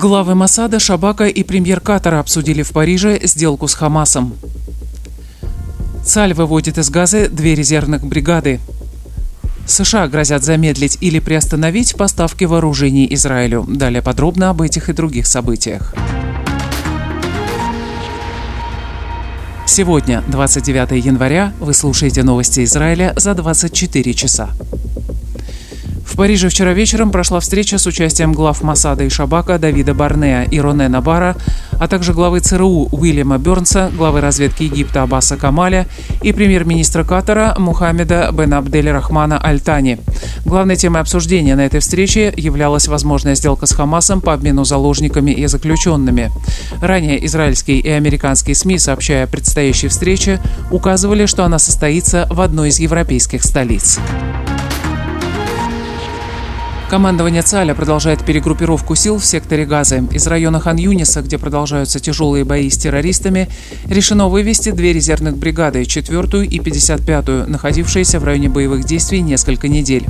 Главы Масада, Шабака и премьер Катара обсудили в Париже сделку с Хамасом. ЦАЛЬ выводит из Газы две резервных бригады. США грозят замедлить или приостановить поставки вооружений Израилю. Далее подробно об этих и других событиях. Сегодня, 29 января, вы слушаете новости Израиля за 24 часа. Париже вчера вечером прошла встреча с участием глав Масада и Шабака Давида Барнея и Роне Набара, а также главы ЦРУ Уильяма Бернса, главы разведки Египта Аббаса Камаля и премьер-министра Катара Мухаммеда бен Абдель Рахмана Альтани. Главной темой обсуждения на этой встрече являлась возможная сделка с Хамасом по обмену заложниками и заключенными. Ранее израильские и американские СМИ, сообщая о предстоящей встрече, указывали, что она состоится в одной из европейских столиц. Командование ЦАЛЯ продолжает перегруппировку сил в секторе Газы. Из района Хан-Юниса, где продолжаются тяжелые бои с террористами, решено вывести две резервных бригады, четвертую и 55-ю, находившиеся в районе боевых действий несколько недель.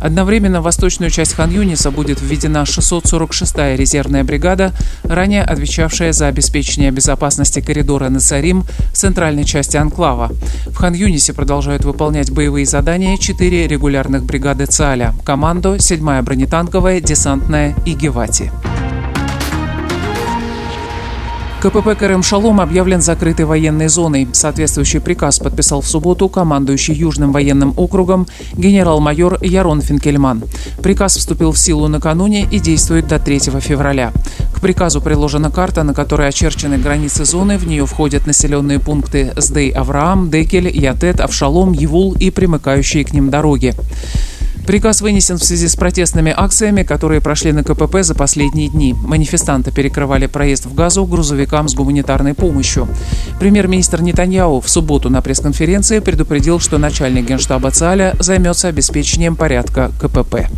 Одновременно в восточную часть Хан-Юниса будет введена 646-я резервная бригада, ранее отвечавшая за обеспечение безопасности коридора Насарим в центральной части анклава. В Хан-Юнисе продолжают выполнять боевые задания четыре регулярных бригады ЦАЛЯ, командо, 7 8 бронетанковая, десантная и Гевати. КПП Карем Шалом объявлен закрытой военной зоной. Соответствующий приказ подписал в субботу командующий Южным военным округом генерал-майор Ярон Финкельман. Приказ вступил в силу накануне и действует до 3 февраля. К приказу приложена карта, на которой очерчены границы зоны. В нее входят населенные пункты Сдей Авраам, Декель, Ятет, Авшалом, Евул и примыкающие к ним дороги. Приказ вынесен в связи с протестными акциями, которые прошли на КПП за последние дни. Манифестанты перекрывали проезд в Газу грузовикам с гуманитарной помощью. Премьер-министр Нетаньяу в субботу на пресс-конференции предупредил, что начальник генштаба ЦАЛЯ займется обеспечением порядка КПП.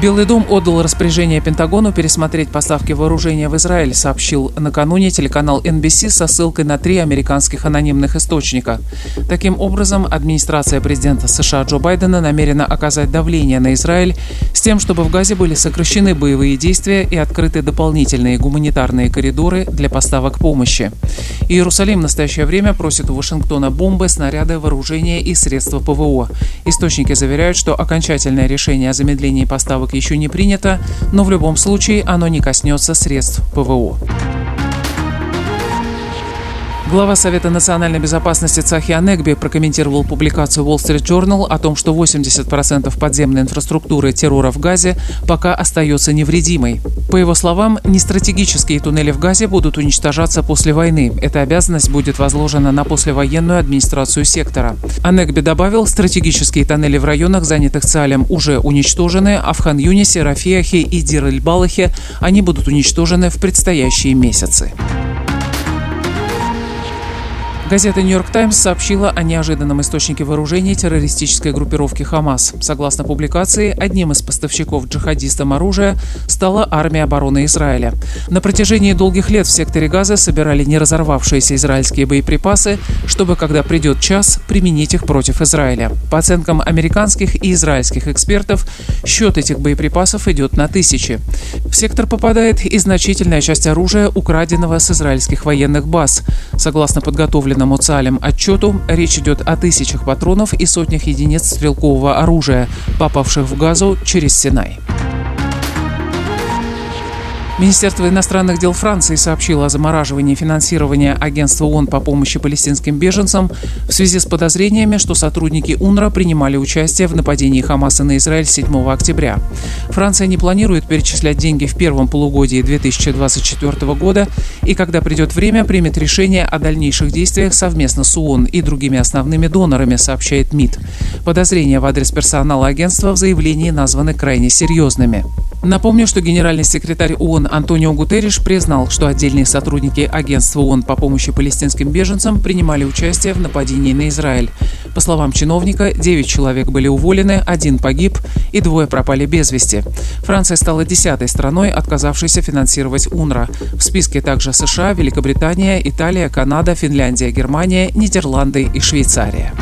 Белый дом отдал распоряжение Пентагону пересмотреть поставки вооружения в Израиль, сообщил накануне телеканал NBC со ссылкой на три американских анонимных источника. Таким образом, администрация президента США Джо Байдена намерена оказать давление на Израиль с тем, чтобы в Газе были сокращены боевые действия и открыты дополнительные гуманитарные коридоры для поставок помощи. Иерусалим в настоящее время просит у Вашингтона бомбы, снаряды, вооружения и средства ПВО. Источники заверяют, что окончательное решение о замедлении поставок еще не принято, но в любом случае оно не коснется средств ПВО. Глава Совета национальной безопасности Цахи Анегби прокомментировал публикацию Wall Street Journal о том, что 80% подземной инфраструктуры террора в Газе пока остается невредимой. По его словам, нестратегические туннели в Газе будут уничтожаться после войны. Эта обязанность будет возложена на послевоенную администрацию сектора. Анегби добавил, стратегические тоннели в районах, занятых ЦАЛем, уже уничтожены, а в Хан-Юнисе, Рафиахе и Дир-эль-Балахе они будут уничтожены в предстоящие месяцы. Газета «Нью-Йорк Таймс» сообщила о неожиданном источнике вооружений террористической группировки «Хамас». Согласно публикации, одним из поставщиков джихадистам оружия стала армия обороны Израиля. На протяжении долгих лет в секторе Газа собирали не разорвавшиеся израильские боеприпасы, чтобы, когда придет час, применить их против Израиля. По оценкам американских и израильских экспертов, счет этих боеприпасов идет на тысячи. В сектор попадает и значительная часть оружия, украденного с израильских военных баз. Согласно подготовленным представленному ЦАЛем отчету речь идет о тысячах патронов и сотнях единиц стрелкового оружия, попавших в Газу через Синай. Министерство иностранных дел Франции сообщило о замораживании финансирования агентства ООН по помощи палестинским беженцам в связи с подозрениями, что сотрудники УНРА принимали участие в нападении Хамаса на Израиль 7 октября. Франция не планирует перечислять деньги в первом полугодии 2024 года и, когда придет время, примет решение о дальнейших действиях совместно с ООН и другими основными донорами, сообщает МИД. Подозрения в адрес персонала агентства в заявлении названы крайне серьезными. Напомню, что генеральный секретарь ООН Антонио Гутерриш признал, что отдельные сотрудники агентства ООН по помощи палестинским беженцам принимали участие в нападении на Израиль. По словам чиновника, 9 человек были уволены, один погиб и двое пропали без вести. Франция стала десятой страной, отказавшейся финансировать УНРА. В списке также США, Великобритания, Италия, Канада, Финляндия, Германия, Нидерланды и Швейцария.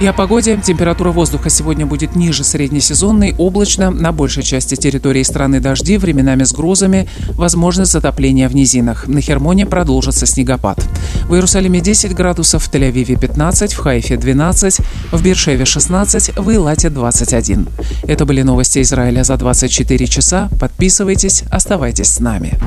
И о погоде. Температура воздуха сегодня будет ниже среднесезонной, облачно, на большей части территории страны дожди, временами с грозами, возможность затопления в низинах. На Хермоне продолжится снегопад. В Иерусалиме 10 градусов, в Тель-Авиве 15, в Хайфе 12, в Бершеве 16, в Илате 21. Это были новости Израиля за 24 часа. Подписывайтесь, оставайтесь с нами.